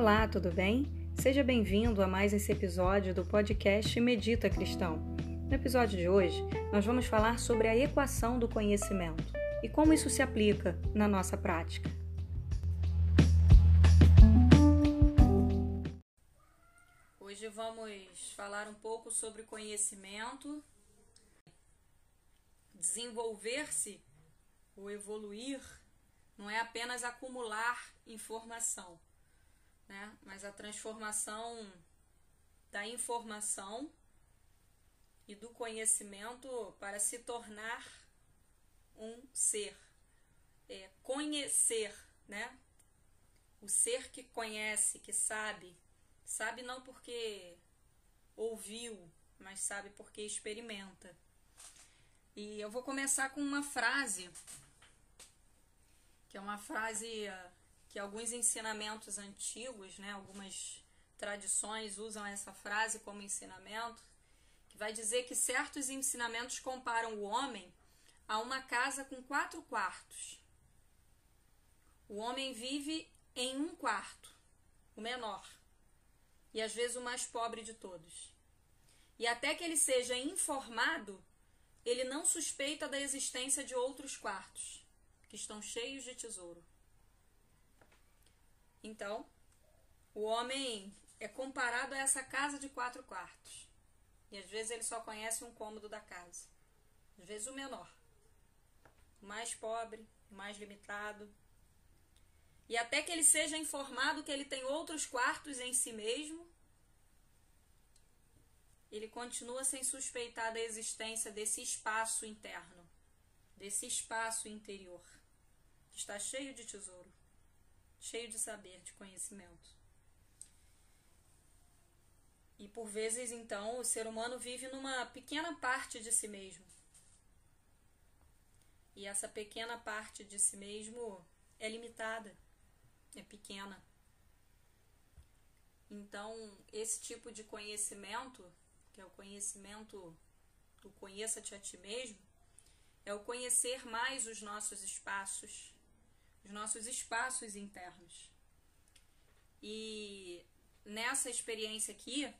Olá, tudo bem? Seja bem-vindo a mais esse episódio do podcast Medita Cristão. No episódio de hoje, nós vamos falar sobre a equação do conhecimento e como isso se aplica na nossa prática. Hoje vamos falar um pouco sobre conhecimento, desenvolver-se ou evoluir não é apenas acumular informação, né? mas a transformação da informação e do conhecimento para se tornar um ser. É, conhecer, né? O ser que conhece, que sabe, sabe não porque ouviu, mas sabe porque experimenta. E eu vou começar com uma frase que é uma frase que alguns ensinamentos antigos, né, algumas tradições usam essa frase como ensinamento, que vai dizer que certos ensinamentos comparam o homem a uma casa com quatro quartos. O homem vive em um quarto, o menor, e às vezes o mais pobre de todos. E até que ele seja informado, ele não suspeita da existência de outros quartos que estão cheios de tesouro. Então, o homem é comparado a essa casa de quatro quartos. E às vezes ele só conhece um cômodo da casa. Às vezes o menor. Mais pobre, mais limitado. E até que ele seja informado que ele tem outros quartos em si mesmo, ele continua sem suspeitar da existência desse espaço interno, desse espaço interior está cheio de tesouro, cheio de saber, de conhecimento. E por vezes, então, o ser humano vive numa pequena parte de si mesmo. E essa pequena parte de si mesmo é limitada, é pequena. Então, esse tipo de conhecimento, que é o conhecimento do conheça-te a ti mesmo, é o conhecer mais os nossos espaços, os nossos espaços internos. E nessa experiência aqui,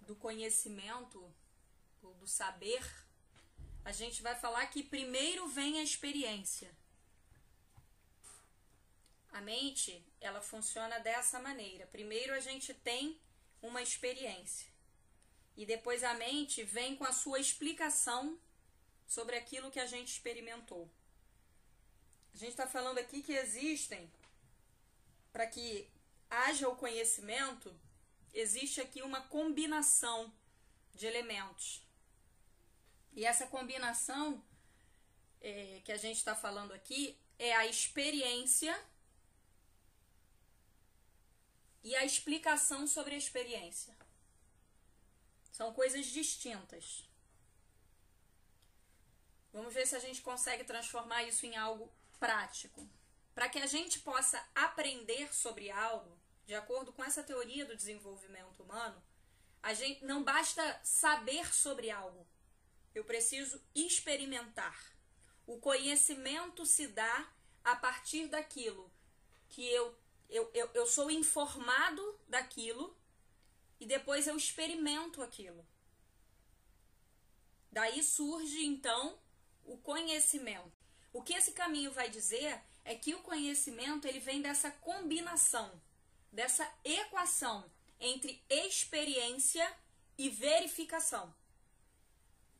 do conhecimento, do saber, a gente vai falar que primeiro vem a experiência. A mente, ela funciona dessa maneira. Primeiro a gente tem uma experiência. E depois a mente vem com a sua explicação sobre aquilo que a gente experimentou. A gente está falando aqui que existem, para que haja o conhecimento, existe aqui uma combinação de elementos. E essa combinação é, que a gente está falando aqui é a experiência e a explicação sobre a experiência. São coisas distintas. Vamos ver se a gente consegue transformar isso em algo prático. Para que a gente possa aprender sobre algo, de acordo com essa teoria do desenvolvimento humano, a gente não basta saber sobre algo. Eu preciso experimentar. O conhecimento se dá a partir daquilo que eu, eu, eu, eu sou informado daquilo e depois eu experimento aquilo. Daí surge então o conhecimento. O que esse caminho vai dizer é que o conhecimento ele vem dessa combinação, dessa equação entre experiência e verificação.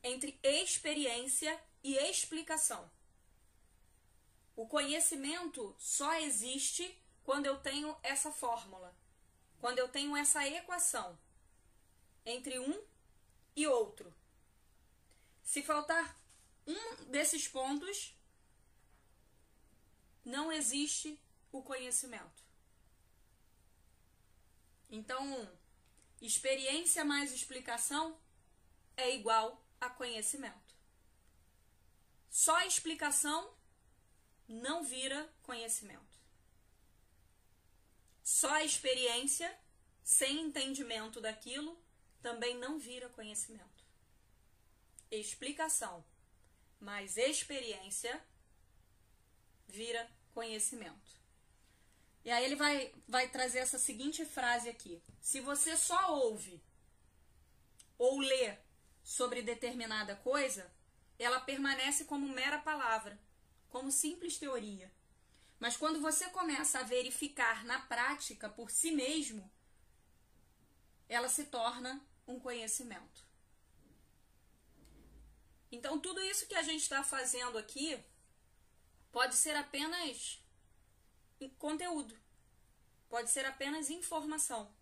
Entre experiência e explicação. O conhecimento só existe quando eu tenho essa fórmula, quando eu tenho essa equação entre um e outro. Se faltar um desses pontos, não existe o conhecimento. Então, experiência mais explicação é igual a conhecimento. Só explicação não vira conhecimento. Só experiência, sem entendimento daquilo, também não vira conhecimento. Explicação mais experiência vira conhecimento. E aí ele vai, vai trazer essa seguinte frase aqui: Se você só ouve ou lê sobre determinada coisa, ela permanece como mera palavra, como simples teoria. Mas quando você começa a verificar na prática por si mesmo, ela se torna um conhecimento. Então, tudo isso que a gente está fazendo aqui pode ser apenas conteúdo, pode ser apenas informação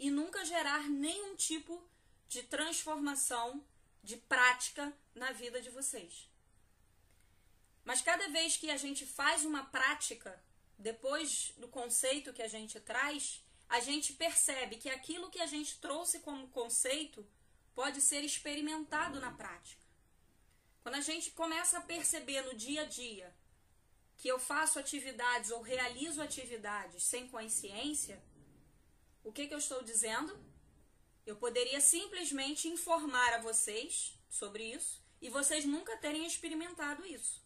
e nunca gerar nenhum tipo de transformação, de prática na vida de vocês. Mas cada vez que a gente faz uma prática, depois do conceito que a gente traz, a gente percebe que aquilo que a gente trouxe como conceito pode ser experimentado na prática. Quando a gente começa a perceber no dia a dia que eu faço atividades ou realizo atividades sem consciência, o que, que eu estou dizendo? Eu poderia simplesmente informar a vocês sobre isso e vocês nunca terem experimentado isso.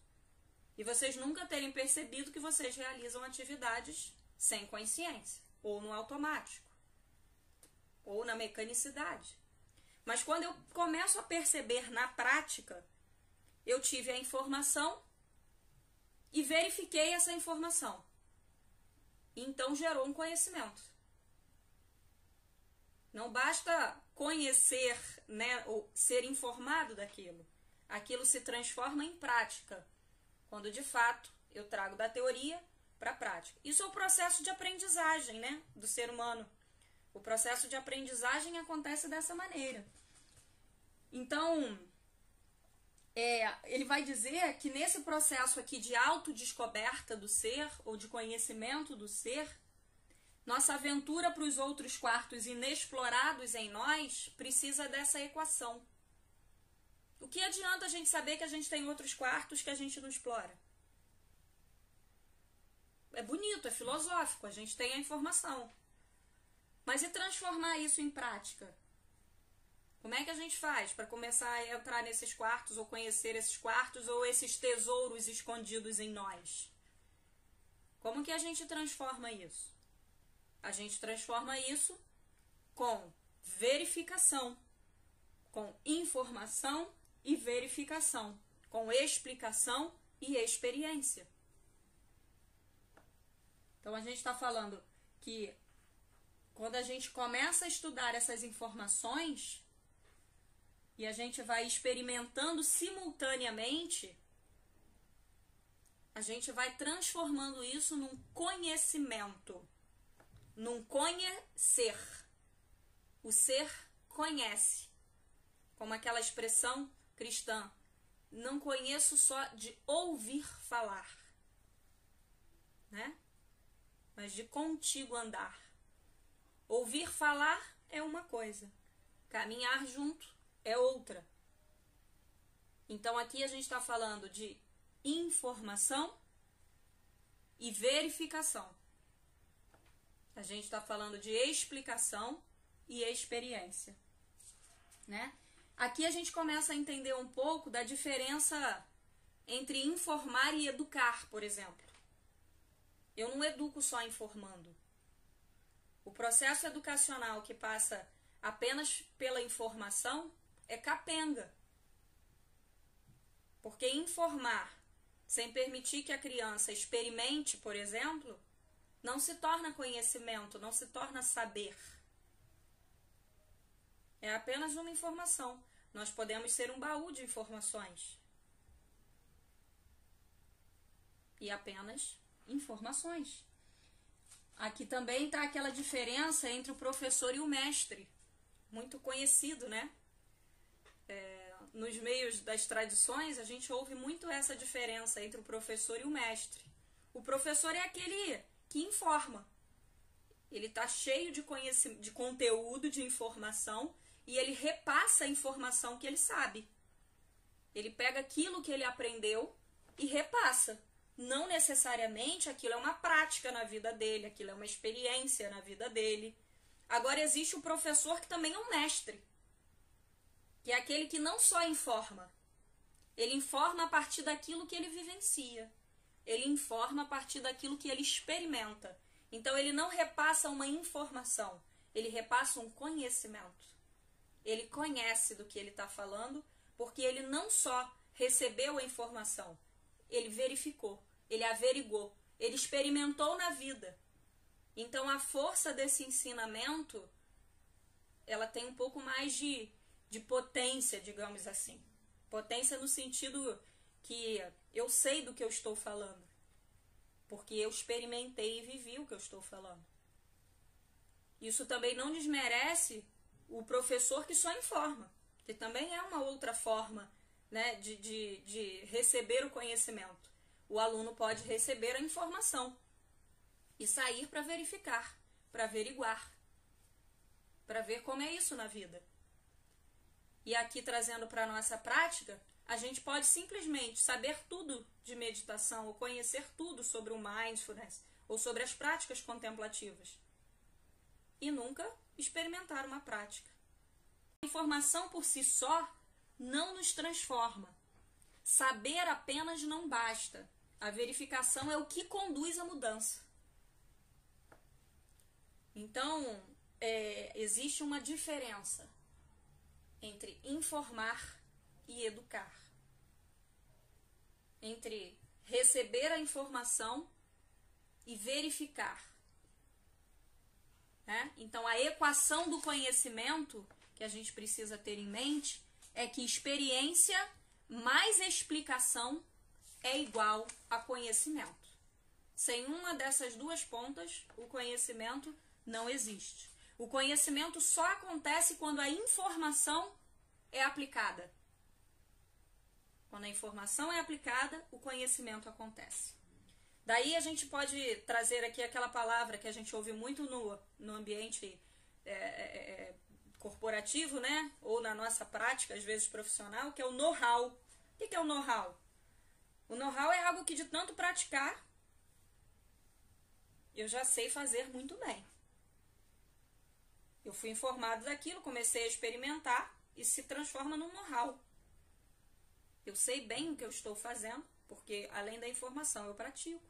E vocês nunca terem percebido que vocês realizam atividades sem consciência, ou no automático, ou na mecanicidade. Mas quando eu começo a perceber na prática, eu tive a informação e verifiquei essa informação. Então gerou um conhecimento. Não basta conhecer, né, ou ser informado daquilo. Aquilo se transforma em prática quando de fato eu trago da teoria para a prática. Isso é o processo de aprendizagem né, do ser humano. O processo de aprendizagem acontece dessa maneira. Então, é, ele vai dizer que nesse processo aqui de autodescoberta do ser, ou de conhecimento do ser, nossa aventura para os outros quartos inexplorados em nós precisa dessa equação. O que adianta a gente saber que a gente tem outros quartos que a gente não explora? É bonito, é filosófico, a gente tem a informação. Mas e transformar isso em prática? Como é que a gente faz para começar a entrar nesses quartos, ou conhecer esses quartos, ou esses tesouros escondidos em nós? Como que a gente transforma isso? A gente transforma isso com verificação, com informação e verificação, com explicação e experiência. Então a gente está falando que quando a gente começa a estudar essas informações e a gente vai experimentando simultaneamente, a gente vai transformando isso num conhecimento, num conhecer. O ser conhece, como aquela expressão cristã, não conheço só de ouvir falar, né? Mas de contigo andar. Ouvir falar é uma coisa, caminhar junto é outra. Então aqui a gente está falando de informação e verificação. A gente está falando de explicação e experiência, né? Aqui a gente começa a entender um pouco da diferença entre informar e educar, por exemplo. Eu não educo só informando. O processo educacional que passa apenas pela informação é capenga. Porque informar sem permitir que a criança experimente, por exemplo, não se torna conhecimento, não se torna saber. É apenas uma informação. Nós podemos ser um baú de informações. E apenas informações. Aqui também está aquela diferença entre o professor e o mestre, muito conhecido, né? Nos meios das tradições, a gente ouve muito essa diferença entre o professor e o mestre. O professor é aquele que informa. Ele está cheio de, conhecimento, de conteúdo, de informação, e ele repassa a informação que ele sabe. Ele pega aquilo que ele aprendeu e repassa. Não necessariamente aquilo é uma prática na vida dele, aquilo é uma experiência na vida dele. Agora existe o professor que também é um mestre, que é aquele que não só informa, ele informa a partir daquilo que ele vivencia, ele informa a partir daquilo que ele experimenta. Então ele não repassa uma informação, ele repassa um conhecimento. Ele conhece do que ele está falando, porque ele não só recebeu a informação, ele verificou, ele averigou, ele experimentou na vida. Então a força desse ensinamento, ela tem um pouco mais de, de potência, digamos assim. Potência no sentido que eu sei do que eu estou falando. Porque eu experimentei e vivi o que eu estou falando. Isso também não desmerece o professor que só informa, que também é uma outra forma né, de, de, de receber o conhecimento. O aluno pode receber a informação e sair para verificar, para averiguar, para ver como é isso na vida. E aqui trazendo para a nossa prática, a gente pode simplesmente saber tudo de meditação ou conhecer tudo sobre o mindfulness ou sobre as práticas contemplativas e nunca experimentar uma prática. A informação por si só não nos transforma. Saber apenas não basta. A verificação é o que conduz à mudança. Então, é, existe uma diferença entre informar e educar. Entre receber a informação e verificar. Né? Então, a equação do conhecimento que a gente precisa ter em mente é que experiência mais explicação é igual a conhecimento. Sem uma dessas duas pontas, o conhecimento não existe. O conhecimento só acontece quando a informação é aplicada. Quando a informação é aplicada, o conhecimento acontece. Daí a gente pode trazer aqui aquela palavra que a gente ouve muito no, no ambiente é, é, é corporativo, né? Ou na nossa prática, às vezes profissional, que é o know-how. O que é o know-how? O know-how é algo que de tanto praticar, eu já sei fazer muito bem. Eu fui informado daquilo, comecei a experimentar e se transforma num know-how. Eu sei bem o que eu estou fazendo, porque além da informação eu pratico.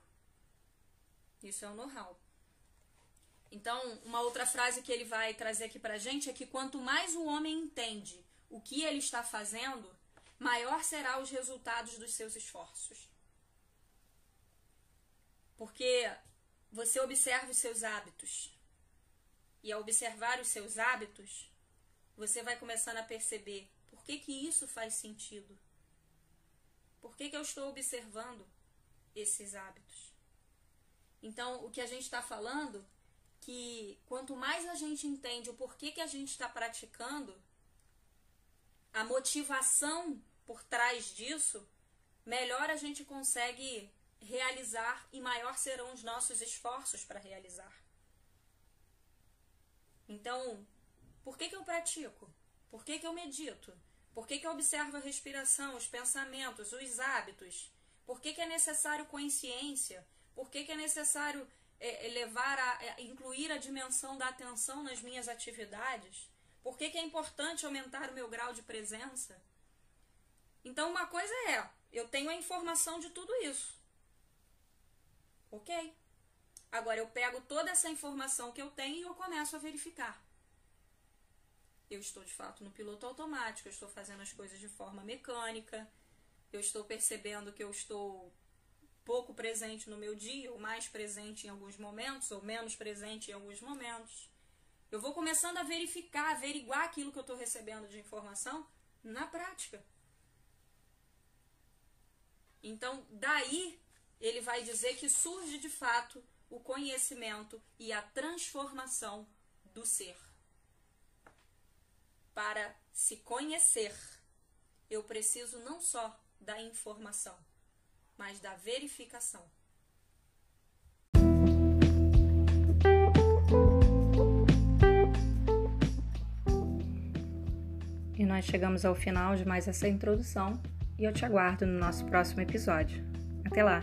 Isso é o know-how. Então, uma outra frase que ele vai trazer aqui pra gente é que quanto mais o homem entende o que ele está fazendo, maior será os resultados dos seus esforços. Porque você observa os seus hábitos. E ao observar os seus hábitos, você vai começando a perceber por que, que isso faz sentido. Por que, que eu estou observando esses hábitos? Então, o que a gente está falando que quanto mais a gente entende o porquê que a gente está praticando, a motivação por trás disso, melhor a gente consegue realizar e maior serão os nossos esforços para realizar. Então, por que, que eu pratico? Por que, que eu medito? Por que, que eu observo a respiração, os pensamentos, os hábitos? Por que, que é necessário consciência? Por que, que é necessário é, é, levar a é, incluir a dimensão da atenção nas minhas atividades? Por que, que é importante aumentar o meu grau de presença? Então, uma coisa é, eu tenho a informação de tudo isso. Ok. Agora, eu pego toda essa informação que eu tenho e eu começo a verificar. Eu estou de fato no piloto automático, eu estou fazendo as coisas de forma mecânica, eu estou percebendo que eu estou pouco presente no meu dia, ou mais presente em alguns momentos, ou menos presente em alguns momentos. Eu vou começando a verificar, averiguar aquilo que eu estou recebendo de informação na prática. Então, daí ele vai dizer que surge de fato o conhecimento e a transformação do ser. Para se conhecer, eu preciso não só da informação, mas da verificação. E nós chegamos ao final de mais essa introdução e eu te aguardo no nosso próximo episódio. Até lá!